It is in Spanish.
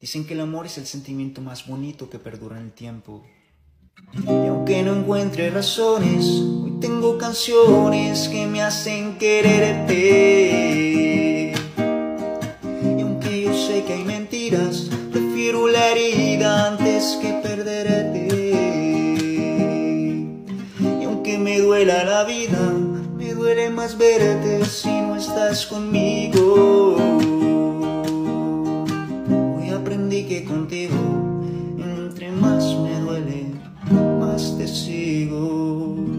Dicen que el amor es el sentimiento más bonito que perdura en el tiempo. Y aunque no encuentre razones, hoy tengo canciones que me hacen quererte. Y aunque yo sé que hay mentiras, prefiero la herida antes que perderte. Y aunque me duela la vida, me duele más verte si no estás conmigo. que contigo, entre más me duele, más te sigo.